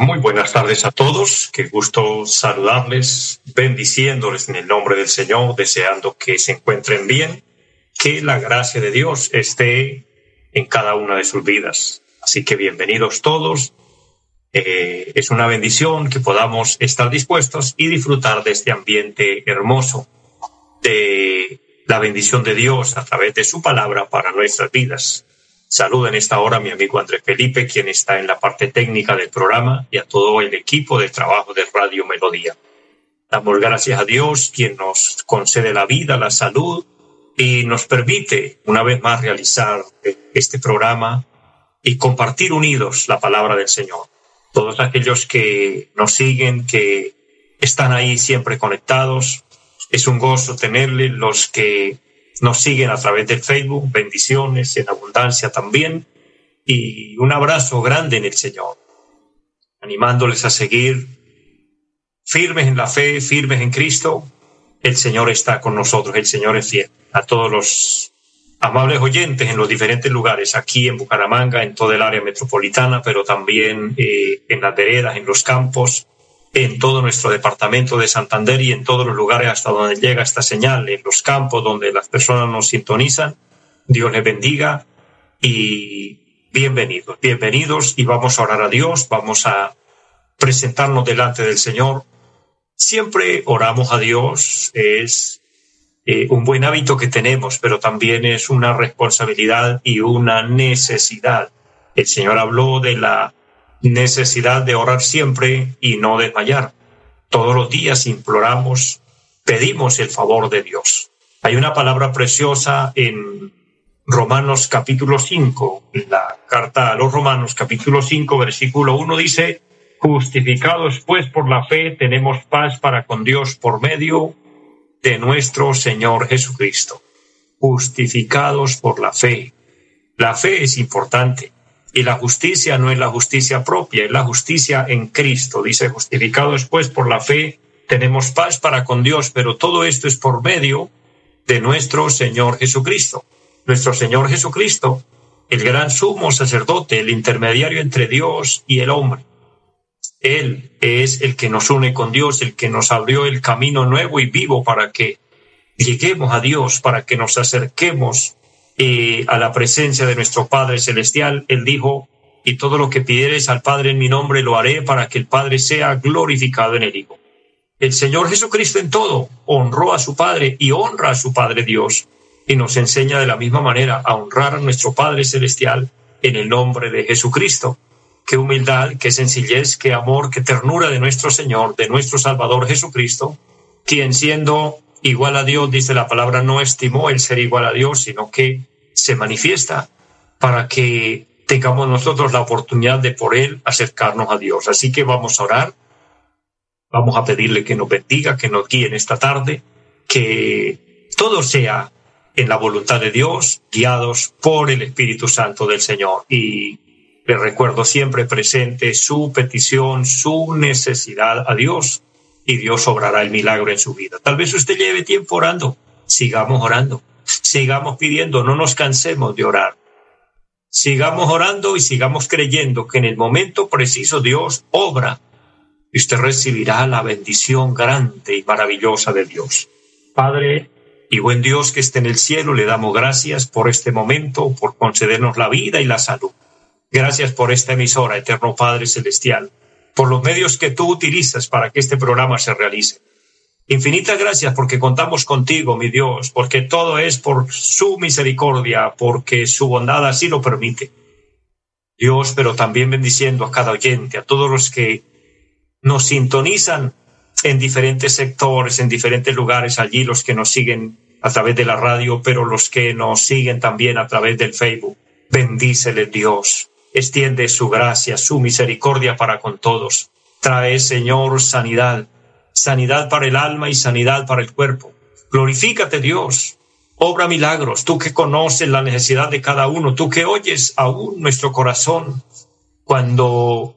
Muy buenas tardes a todos. Qué gusto saludarles, bendiciéndoles en el nombre del Señor, deseando que se encuentren bien, que la gracia de Dios esté en cada una de sus vidas. Así que bienvenidos todos. Eh, es una bendición que podamos estar dispuestos y disfrutar de este ambiente hermoso, de la bendición de Dios a través de su palabra para nuestras vidas. Saludo en esta hora a mi amigo Andrés Felipe, quien está en la parte técnica del programa, y a todo el equipo de trabajo de Radio Melodía. Damos gracias a Dios, quien nos concede la vida, la salud y nos permite una vez más realizar este programa y compartir unidos la palabra del Señor. Todos aquellos que nos siguen, que están ahí siempre conectados, es un gozo tenerles, los que nos siguen a través del Facebook, bendiciones en abundancia también y un abrazo grande en el Señor, animándoles a seguir firmes en la fe, firmes en Cristo. El Señor está con nosotros, el Señor es fiel. A todos los amables oyentes en los diferentes lugares, aquí en Bucaramanga, en toda el área metropolitana, pero también eh, en las veredas, en los campos, en todo nuestro departamento de Santander y en todos los lugares hasta donde llega esta señal, en los campos donde las personas nos sintonizan. Dios les bendiga y bienvenidos, bienvenidos y vamos a orar a Dios, vamos a presentarnos delante del Señor. Siempre oramos a Dios, es eh, un buen hábito que tenemos, pero también es una responsabilidad y una necesidad. El Señor habló de la necesidad de orar siempre y no desmayar. Todos los días imploramos, pedimos el favor de Dios. Hay una palabra preciosa en Romanos capítulo 5, en la carta a los Romanos capítulo 5, versículo 1 dice, justificados pues por la fe tenemos paz para con Dios por medio de nuestro Señor Jesucristo. Justificados por la fe. La fe es importante. Y la justicia no es la justicia propia, es la justicia en Cristo. Dice, justificado después por la fe, tenemos paz para con Dios, pero todo esto es por medio de nuestro Señor Jesucristo. Nuestro Señor Jesucristo, el gran sumo sacerdote, el intermediario entre Dios y el hombre. Él es el que nos une con Dios, el que nos abrió el camino nuevo y vivo para que lleguemos a Dios, para que nos acerquemos eh, a la presencia de nuestro Padre Celestial, Él dijo, y todo lo que pidieres al Padre en mi nombre lo haré para que el Padre sea glorificado en el Hijo. El Señor Jesucristo en todo honró a su Padre y honra a su Padre Dios y nos enseña de la misma manera a honrar a nuestro Padre Celestial en el nombre de Jesucristo. Qué humildad, qué sencillez, qué amor, qué ternura de nuestro Señor, de nuestro Salvador Jesucristo, quien siendo igual a Dios, dice la palabra, no estimó el ser igual a Dios, sino que se manifiesta para que tengamos nosotros la oportunidad de por Él acercarnos a Dios. Así que vamos a orar, vamos a pedirle que nos bendiga, que nos guíe en esta tarde, que todo sea en la voluntad de Dios, guiados por el Espíritu Santo del Señor. Y le recuerdo siempre presente su petición, su necesidad a Dios y Dios obrará el milagro en su vida. Tal vez usted lleve tiempo orando, sigamos orando, sigamos pidiendo, no nos cansemos de orar. Sigamos orando y sigamos creyendo que en el momento preciso Dios obra y usted recibirá la bendición grande y maravillosa de Dios. Padre y buen Dios que esté en el cielo, le damos gracias por este momento, por concedernos la vida y la salud. Gracias por esta emisora, Eterno Padre Celestial por los medios que tú utilizas para que este programa se realice. Infinitas gracias porque contamos contigo, mi Dios, porque todo es por su misericordia, porque su bondad así lo permite. Dios, pero también bendiciendo a cada oyente, a todos los que nos sintonizan en diferentes sectores, en diferentes lugares, allí los que nos siguen a través de la radio, pero los que nos siguen también a través del Facebook. Bendícele Dios extiende su gracia, su misericordia para con todos. Trae, Señor, sanidad, sanidad para el alma y sanidad para el cuerpo. Glorifícate, Dios. Obra milagros, tú que conoces la necesidad de cada uno, tú que oyes aún nuestro corazón cuando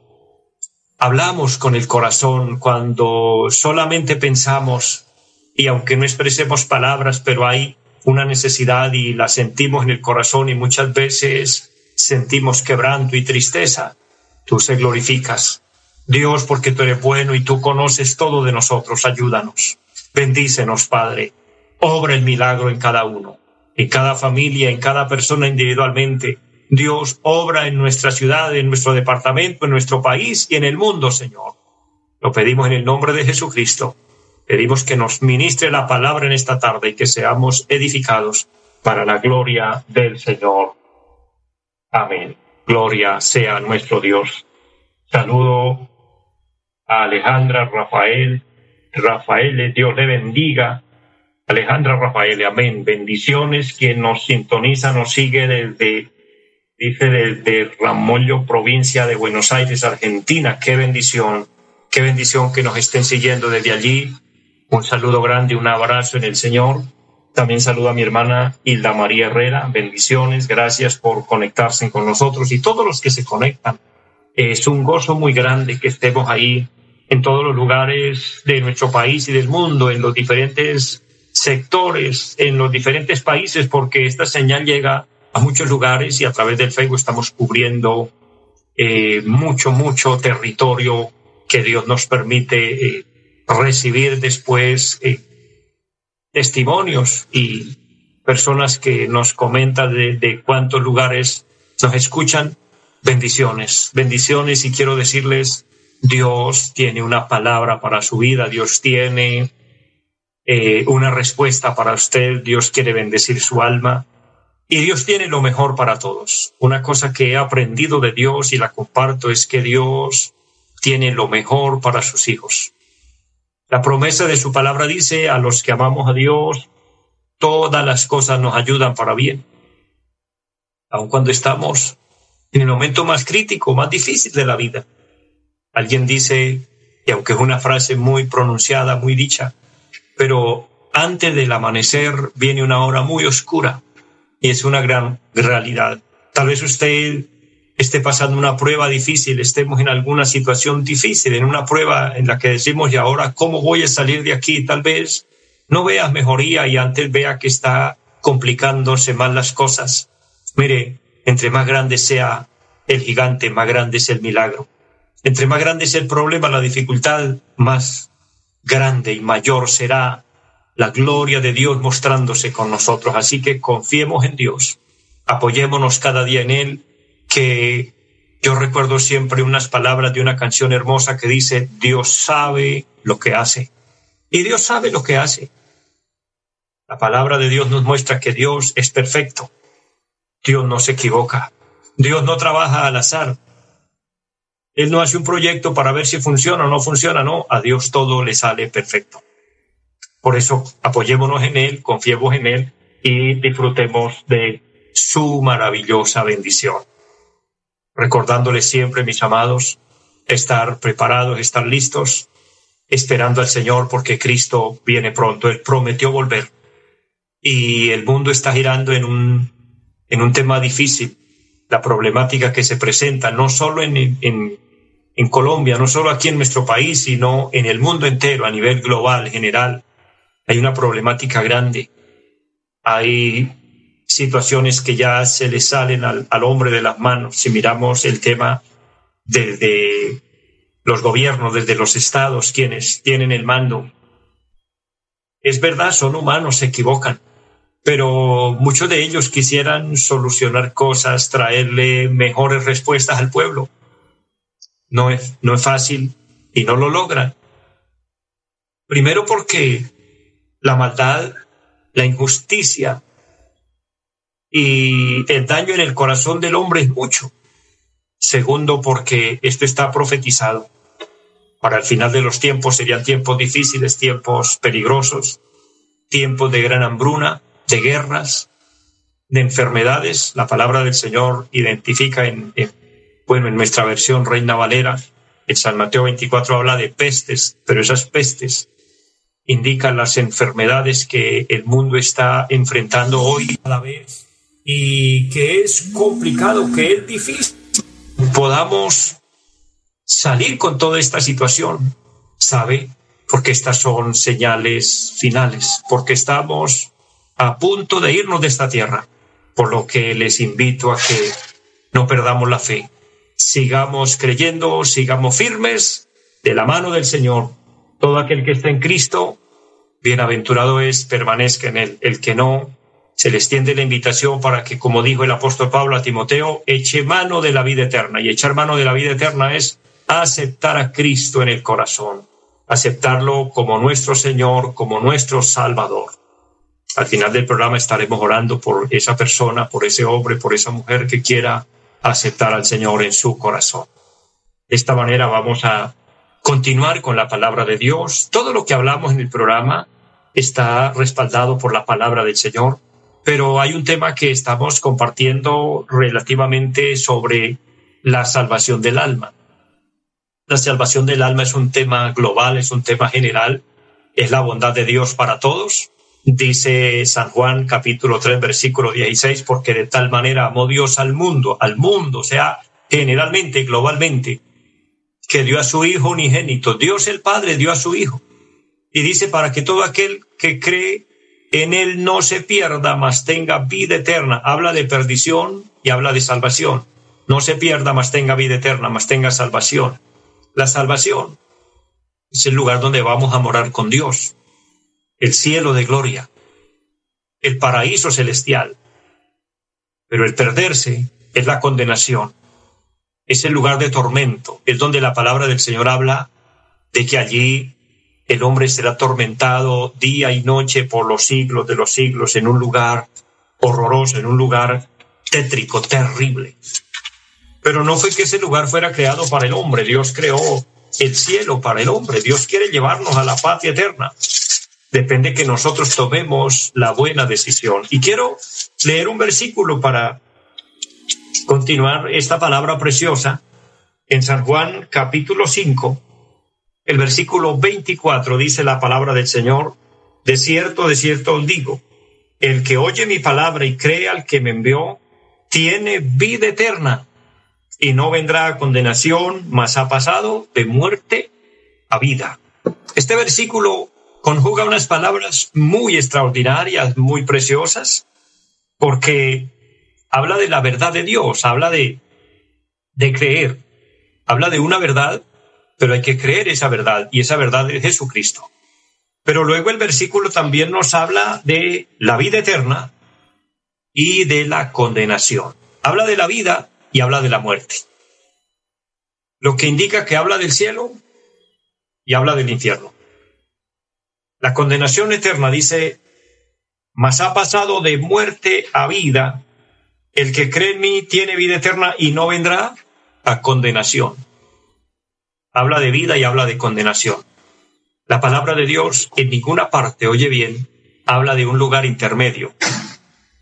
hablamos con el corazón, cuando solamente pensamos y aunque no expresemos palabras, pero hay una necesidad y la sentimos en el corazón y muchas veces sentimos quebranto y tristeza, tú se glorificas. Dios, porque tú eres bueno y tú conoces todo de nosotros, ayúdanos. Bendícenos, Padre. Obra el milagro en cada uno, en cada familia, en cada persona individualmente. Dios obra en nuestra ciudad, en nuestro departamento, en nuestro país y en el mundo, Señor. Lo pedimos en el nombre de Jesucristo. Pedimos que nos ministre la palabra en esta tarde y que seamos edificados para la gloria del Señor. Amén. Gloria sea nuestro Dios. Saludo a Alejandra Rafael. Rafael, Dios le bendiga. Alejandra Rafael, amén. Bendiciones. Quien nos sintoniza, nos sigue desde, dice, desde Ramollo, provincia de Buenos Aires, Argentina. Qué bendición. Qué bendición que nos estén siguiendo desde allí. Un saludo grande, un abrazo en el Señor. También saludo a mi hermana Hilda María Herrera. Bendiciones, gracias por conectarse con nosotros y todos los que se conectan. Es un gozo muy grande que estemos ahí en todos los lugares de nuestro país y del mundo, en los diferentes sectores, en los diferentes países, porque esta señal llega a muchos lugares y a través del Facebook estamos cubriendo eh, mucho, mucho territorio que Dios nos permite eh, recibir después eh, testimonios y personas que nos comentan de, cuántos lugares nos escuchan. Bendiciones, bendiciones y quiero decirles, Dios tiene una palabra para su vida, Dios tiene eh, una respuesta para usted, Dios quiere bendecir su alma y Dios tiene lo mejor para todos. Una cosa que he aprendido de Dios y la comparto es que Dios tiene lo mejor para sus hijos. La promesa de su palabra dice, a los que amamos a Dios, todas las cosas nos ayudan para bien. Aun cuando estamos en el momento más crítico, más difícil de la vida. Alguien dice, y aunque es una frase muy pronunciada, muy dicha, pero antes del amanecer viene una hora muy oscura y es una gran realidad. Tal vez usted esté pasando una prueba difícil, estemos en alguna situación difícil, en una prueba en la que decimos, y ahora, ¿cómo voy a salir de aquí? Tal vez no veas mejoría y antes vea que está complicándose más las cosas. Mire, entre más grande sea el gigante, más grande es el milagro. Entre más grande es el problema, la dificultad, más grande y mayor será la gloria de Dios mostrándose con nosotros. Así que confiemos en Dios, apoyémonos cada día en Él que yo recuerdo siempre unas palabras de una canción hermosa que dice, Dios sabe lo que hace. Y Dios sabe lo que hace. La palabra de Dios nos muestra que Dios es perfecto. Dios no se equivoca. Dios no trabaja al azar. Él no hace un proyecto para ver si funciona o no funciona, no. A Dios todo le sale perfecto. Por eso apoyémonos en Él, confiemos en Él y disfrutemos de su maravillosa bendición recordándoles siempre, mis amados, estar preparados, estar listos, esperando al Señor porque Cristo viene pronto. Él prometió volver. Y el mundo está girando en un, en un tema difícil. La problemática que se presenta no solo en, en, en Colombia, no solo aquí en nuestro país, sino en el mundo entero, a nivel global, general. Hay una problemática grande. Hay situaciones que ya se le salen al, hombre de las manos. Si miramos el tema desde los gobiernos, desde los estados, quienes tienen el mando, es verdad, son humanos, se equivocan, pero muchos de ellos quisieran solucionar cosas, traerle mejores respuestas al pueblo. No es, no es fácil y no lo logran. Primero porque la maldad, la injusticia, y el daño en el corazón del hombre es mucho. Segundo, porque esto está profetizado. Para el final de los tiempos serían tiempos difíciles, tiempos peligrosos, tiempos de gran hambruna, de guerras, de enfermedades. La palabra del Señor identifica en, bueno, en nuestra versión Reina Valera, En San Mateo 24 habla de pestes, pero esas pestes indican las enfermedades que el mundo está enfrentando hoy a la vez y que es complicado, que es difícil. Podamos salir con toda esta situación, ¿sabe? Porque estas son señales finales, porque estamos a punto de irnos de esta tierra, por lo que les invito a que no perdamos la fe, sigamos creyendo, sigamos firmes de la mano del Señor. Todo aquel que está en Cristo, bienaventurado es, permanezca en él. El que no, se le extiende la invitación para que, como dijo el apóstol Pablo a Timoteo, eche mano de la vida eterna. Y echar mano de la vida eterna es aceptar a Cristo en el corazón, aceptarlo como nuestro Señor, como nuestro Salvador. Al final del programa estaremos orando por esa persona, por ese hombre, por esa mujer que quiera aceptar al Señor en su corazón. De esta manera vamos a continuar con la palabra de Dios. Todo lo que hablamos en el programa está respaldado por la palabra del Señor, pero hay un tema que estamos compartiendo relativamente sobre la salvación del alma. La salvación del alma es un tema global, es un tema general, es la bondad de Dios para todos. Dice San Juan capítulo 3 versículo 16, porque de tal manera amó Dios al mundo, al mundo, o sea, generalmente, globalmente, que dio a su Hijo unigénito. Dios el Padre dio a su Hijo. Y dice, para que todo aquel que cree en Él no se pierda, mas tenga vida eterna. Habla de perdición y habla de salvación. No se pierda, mas tenga vida eterna, mas tenga salvación. La salvación es el lugar donde vamos a morar con Dios, el cielo de gloria, el paraíso celestial. Pero el perderse es la condenación, es el lugar de tormento, es donde la palabra del Señor habla de que allí el hombre será atormentado día y noche por los siglos de los siglos en un lugar horroroso, en un lugar tétrico, terrible. Pero no fue que ese lugar fuera creado para el hombre, Dios creó el cielo para el hombre, Dios quiere llevarnos a la patria eterna. Depende que nosotros tomemos la buena decisión. Y quiero leer un versículo para continuar esta palabra preciosa en San Juan capítulo 5, el versículo 24 dice la palabra del Señor, de cierto, de cierto os digo, el que oye mi palabra y cree al que me envió, tiene vida eterna y no vendrá a condenación, mas ha pasado de muerte a vida. Este versículo conjuga unas palabras muy extraordinarias, muy preciosas, porque habla de la verdad de Dios, habla de, de creer, habla de una verdad, pero hay que creer esa verdad, y esa verdad es Jesucristo. Pero luego el versículo también nos habla de la vida eterna y de la condenación. Habla de la vida y habla de la muerte. Lo que indica que habla del cielo y habla del infierno. La condenación eterna dice, mas ha pasado de muerte a vida, el que cree en mí tiene vida eterna y no vendrá a condenación. Habla de vida y habla de condenación. La palabra de Dios en ninguna parte, oye bien, habla de un lugar intermedio.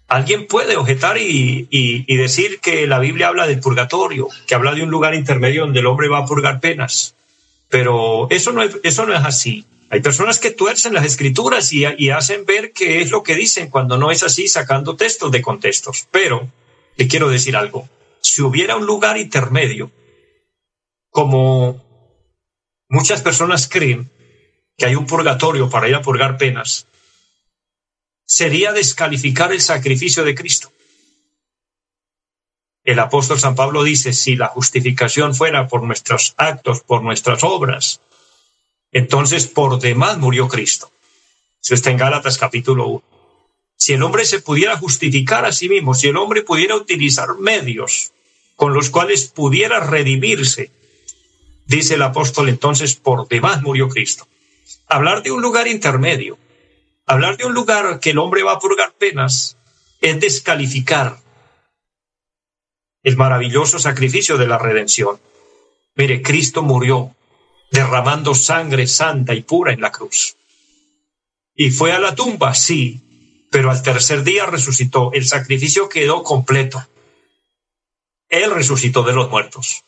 Alguien puede objetar y, decir que la Biblia habla del purgatorio, que habla de un lugar intermedio donde el hombre va a purgar penas. Pero eso no es, así. Hay personas que tuercen las escrituras y, hacen ver que es lo que dicen cuando no es así, sacando textos de contextos. Pero le quiero decir algo. Si hubiera un lugar intermedio, como muchas personas creen que hay un purgatorio para ir a purgar penas, sería descalificar el sacrificio de Cristo. El apóstol San Pablo dice, si la justificación fuera por nuestros actos, por nuestras obras, entonces por demás murió Cristo. Eso está en Gálatas capítulo 1. Si el hombre se pudiera justificar a sí mismo, si el hombre pudiera utilizar medios con los cuales pudiera redimirse, dice el apóstol, entonces por demás murió Cristo. Hablar de un lugar intermedio, Hablar de un lugar que el hombre va a purgar penas es descalificar el maravilloso sacrificio de la redención. Mire, Cristo murió derramando sangre santa y pura en la cruz. Y fue a la tumba, sí, pero al tercer día resucitó. El sacrificio quedó completo. Él resucitó de los muertos.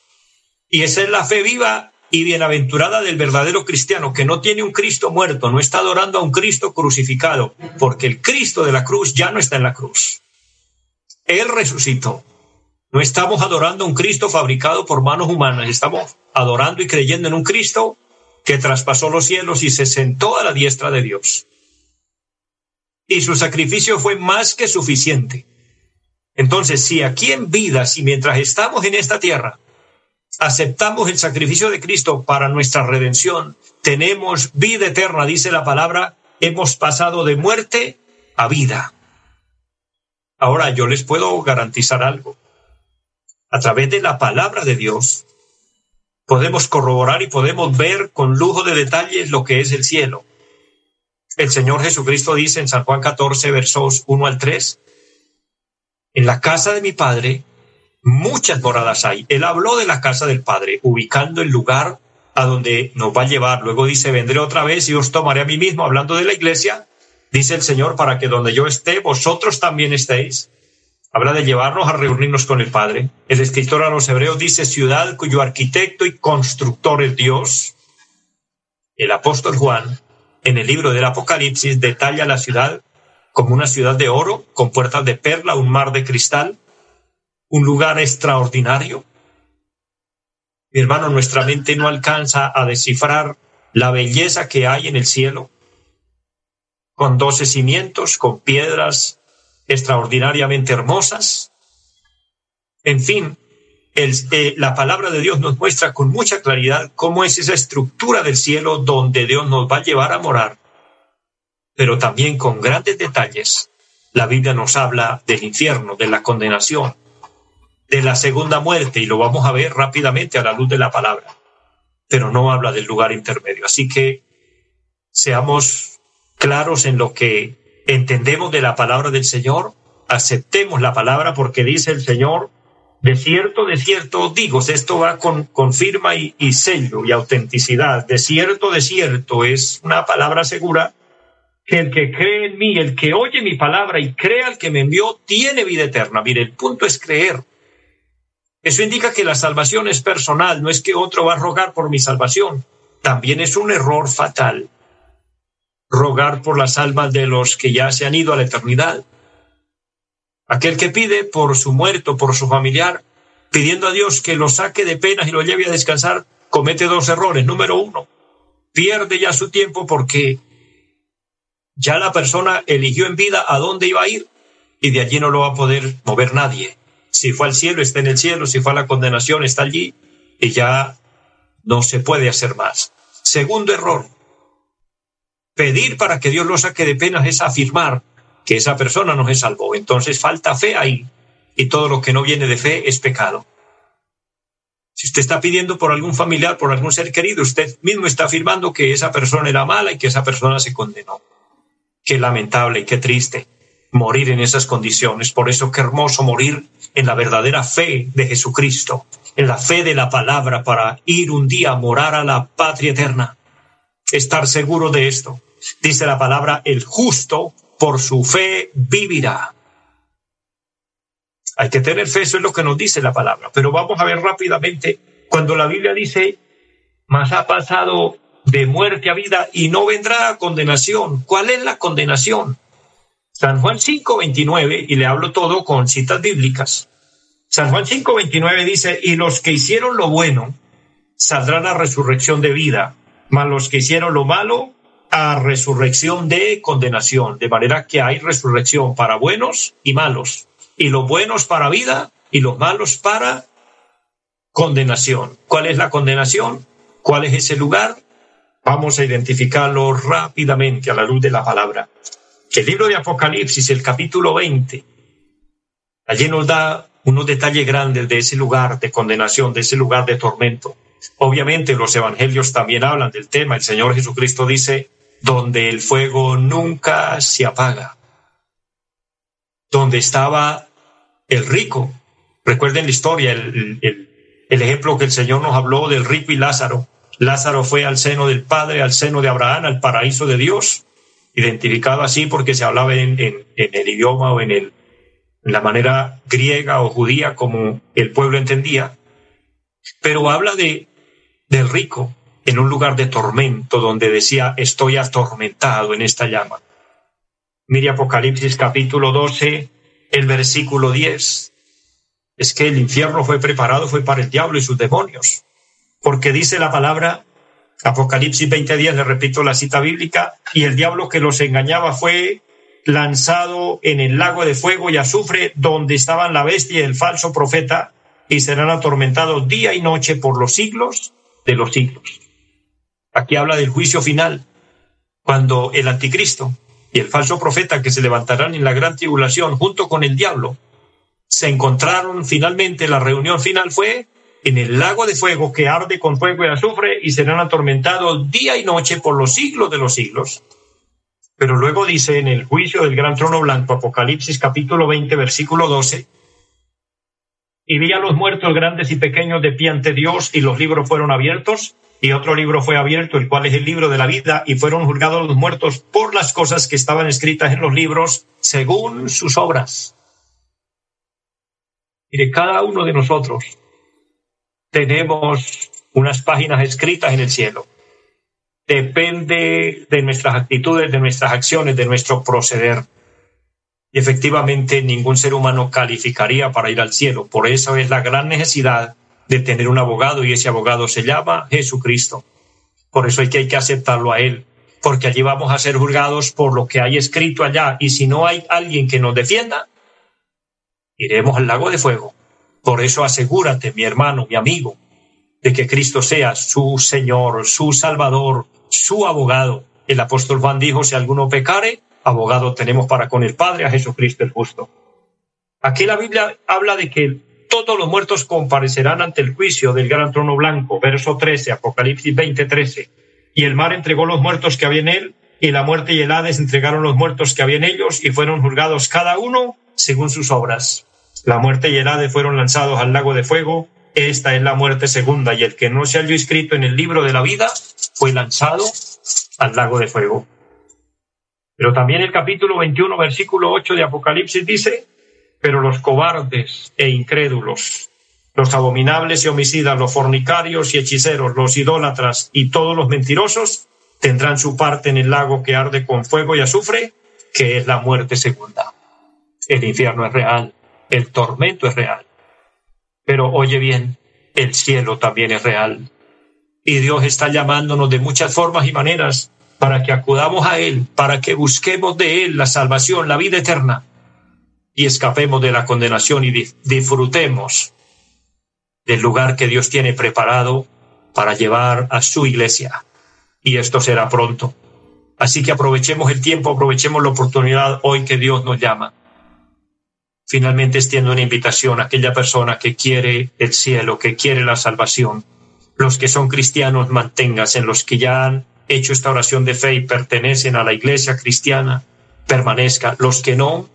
Y esa es la fe viva y bienaventurada del verdadero cristiano que no tiene un Cristo muerto, no está adorando a un Cristo crucificado, porque el Cristo de la cruz ya no está en la cruz. Él resucitó. No estamos adorando a un Cristo fabricado por manos humanas, estamos adorando y creyendo en un Cristo que traspasó los cielos y se sentó a la diestra de Dios. Y su sacrificio fue más que suficiente. Entonces, si aquí en vida, si mientras estamos en esta tierra, aceptamos el sacrificio de Cristo para nuestra redención, tenemos vida eterna, dice la palabra, hemos pasado de muerte a vida. Ahora yo les puedo garantizar algo. A través de la palabra de Dios, podemos corroborar y podemos ver con lujo de detalles lo que es el cielo. El Señor Jesucristo dice en San Juan 14, versos 1 al 3, en la casa de mi Padre muchas moradas hay. Él habló de la casa del Padre, ubicando el lugar a donde nos va a llevar. Luego dice, vendré otra vez y os tomaré a mí mismo, hablando de la iglesia, dice el Señor, para que donde yo esté, vosotros también estéis. Habla de llevarnos a reunirnos con el Padre. El escritor a los hebreos dice, ciudad cuyo arquitecto y constructor es Dios. El apóstol Juan, en el libro del Apocalipsis, detalla la ciudad como una ciudad de oro, con puertas de perla, un mar de cristal, un lugar extraordinario. Mi hermano, nuestra mente no alcanza a descifrar la belleza que hay en el cielo, con doce cimientos, con piedras extraordinariamente hermosas. En fin, eh, la palabra de Dios nos muestra con mucha claridad cómo es esa estructura del cielo donde Dios nos va a llevar a morar, pero también con grandes detalles. La Biblia nos habla del infierno, de la condenación, de la segunda muerte y lo vamos a ver rápidamente a la luz de la palabra, pero no habla del lugar intermedio. Así que seamos claros en lo que entendemos de la palabra del Señor, aceptemos la palabra porque dice el Señor, de cierto, de cierto digo, esto va con, con firma y, y sello y autenticidad, de cierto, de cierto es una palabra segura que el que cree en mí, el que oye mi palabra y crea al que me envió, tiene vida eterna. Mire, el punto es creer. Eso indica que la salvación es personal, no es que otro va a rogar por mi salvación. También es un error fatal rogar por las almas de los que ya se han ido a la eternidad. Aquel que pide por su muerto, por su familiar, pidiendo a Dios que lo saque de penas y lo lleve a descansar, comete dos errores. Número uno, pierde ya su tiempo porque ya la persona eligió en vida a dónde iba a ir y de allí no lo va a poder mover nadie. Si fue al cielo, está en el cielo. Si fue a la condenación, está allí. Y ya no se puede hacer más. Segundo error. Pedir para que Dios lo saque de penas es afirmar que esa persona no se salvó. Entonces falta fe ahí. Y todo lo que no viene de fe es pecado. Si usted está pidiendo por algún familiar, por algún ser querido, usted mismo está afirmando que esa persona era mala y que esa persona se condenó. Qué lamentable y qué triste morir en esas condiciones. Por eso qué hermoso morir en la verdadera fe de Jesucristo, en la fe de la palabra para ir un día a morar a la patria eterna. Estar seguro de esto. Dice la palabra, el justo por su fe vivirá. Hay que tener fe, eso es lo que nos dice la palabra. Pero vamos a ver rápidamente, cuando la Biblia dice, más ha pasado de muerte a vida y no vendrá condenación. ¿Cuál es la condenación? San Juan 5:29, y le hablo todo con citas bíblicas. San Juan 5:29 dice, y los que hicieron lo bueno saldrán a resurrección de vida, mas los que hicieron lo malo a resurrección de condenación. De manera que hay resurrección para buenos y malos, y los buenos para vida y los malos para condenación. ¿Cuál es la condenación? ¿Cuál es ese lugar? Vamos a identificarlo rápidamente a la luz de la palabra el libro de Apocalipsis, el capítulo 20, allí nos da unos detalles grandes de ese lugar de condenación, de ese lugar de tormento. Obviamente los evangelios también hablan del tema. El Señor Jesucristo dice, donde el fuego nunca se apaga, donde estaba el rico. Recuerden la historia, el, el ejemplo que el Señor nos habló del rico y Lázaro. Lázaro fue al seno del Padre, al seno de Abraham, al paraíso de Dios identificado así porque se hablaba en, el idioma o en, en la manera griega o judía como el pueblo entendía, pero habla de, del rico en un lugar de tormento donde decía, estoy atormentado en esta llama. Mire Apocalipsis capítulo 12, el versículo 10. Es que el infierno fue preparado, fue para el diablo y sus demonios. Porque dice la palabra, Apocalipsis 20 días, le repito la cita bíblica, y el diablo que los engañaba fue lanzado en el lago de fuego y azufre donde estaban la bestia y el falso profeta y serán atormentados día y noche por los siglos de los siglos. Aquí habla del juicio final, cuando el anticristo y el falso profeta que se levantarán en la gran tribulación junto con el diablo se encontraron finalmente, la reunión final fue en el lago de fuego que arde con fuego y azufre y serán atormentados día y noche por los siglos de los siglos. Pero luego dice en el juicio del gran trono blanco, Apocalipsis capítulo 20, versículo 12, y vi a los muertos grandes y pequeños de pie ante Dios y los libros fueron abiertos y otro libro fue abierto, el cual es el libro de la vida, y fueron juzgados los muertos por las cosas que estaban escritas en los libros según sus obras. Mire, cada uno de nosotros tenemos unas páginas escritas en el cielo. Depende de nuestras actitudes, de nuestras acciones, de nuestro proceder. Y efectivamente ningún ser humano calificaría para ir al cielo. Por eso es la gran necesidad de tener un abogado y ese abogado se llama Jesucristo. Por eso hay que, aceptarlo a Él, porque allí vamos a ser juzgados por lo que hay escrito allá y si no hay alguien que nos defienda, iremos al lago de fuego. Por eso asegúrate, mi hermano, mi amigo, de que Cristo sea su Señor, su Salvador, su abogado. El apóstol Juan dijo, si alguno pecare, abogado tenemos para con el Padre a Jesucristo el justo. Aquí la Biblia habla de que todos los muertos comparecerán ante el juicio del gran trono blanco. Verso 13, Apocalipsis 20, 13. Y el mar entregó los muertos que había en él, y la muerte y el Hades entregaron los muertos que había en ellos, y fueron juzgados cada uno según sus obras. La muerte y el Hades fueron lanzados al lago de fuego. Esta es la muerte segunda, y el que no se halló escrito en el libro de la vida fue lanzado al lago de fuego. Pero también el capítulo 21, versículo 8 de Apocalipsis dice, pero los cobardes e incrédulos, los abominables y homicidas, los fornicarios y hechiceros, los idólatras y todos los mentirosos tendrán su parte en el lago que arde con fuego y azufre, que es la muerte segunda. El infierno es real, el tormento es real. Pero oye bien, el cielo también es real. Y Dios está llamándonos de muchas formas y maneras para que acudamos a Él, para que busquemos de Él la salvación, la vida eterna y escapemos de la condenación y disfrutemos del lugar que Dios tiene preparado para llevar a su iglesia. Y esto será pronto. Así que aprovechemos el tiempo, aprovechemos la oportunidad hoy que Dios nos llama. Finalmente extiendo una invitación a aquella persona que quiere el cielo, que quiere la salvación. Los que son cristianos, manténganse. Los que ya han hecho esta oración de fe y pertenecen a la iglesia cristiana, permanezca. Los que no,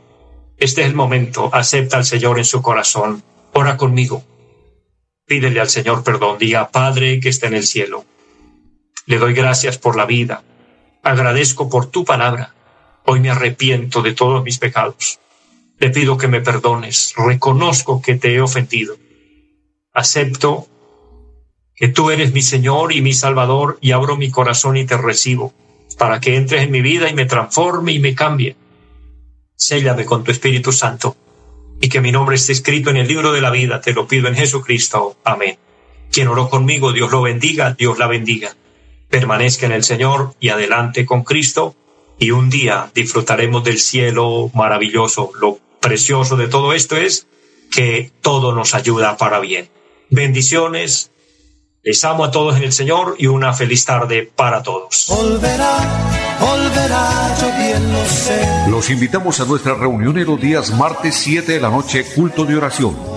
este es el momento. Acepta al Señor en su corazón. Ora conmigo. Pídele al Señor perdón. Diga, Padre que está en el cielo. Le doy gracias por la vida. Agradezco por tu palabra. Hoy me arrepiento de todos mis pecados. Le pido que me perdones. Reconozco que te he ofendido. Acepto que tú eres mi Señor y mi Salvador y abro mi corazón y te recibo para que entres en mi vida y me transforme y me cambie séllame con tu Espíritu Santo y que mi nombre esté escrito en el libro de la vida. Te lo pido en Jesucristo. Amén. Quien oró conmigo, Dios lo bendiga, Dios la bendiga. Permanezca en el Señor y adelante con Cristo y un día disfrutaremos del cielo maravilloso. Lo precioso de todo esto es que todo nos ayuda para bien. Bendiciones. Les amo a todos en el Señor y una feliz tarde para todos. Los invitamos a nuestra reunión en los días martes 7 de la noche, culto de oración.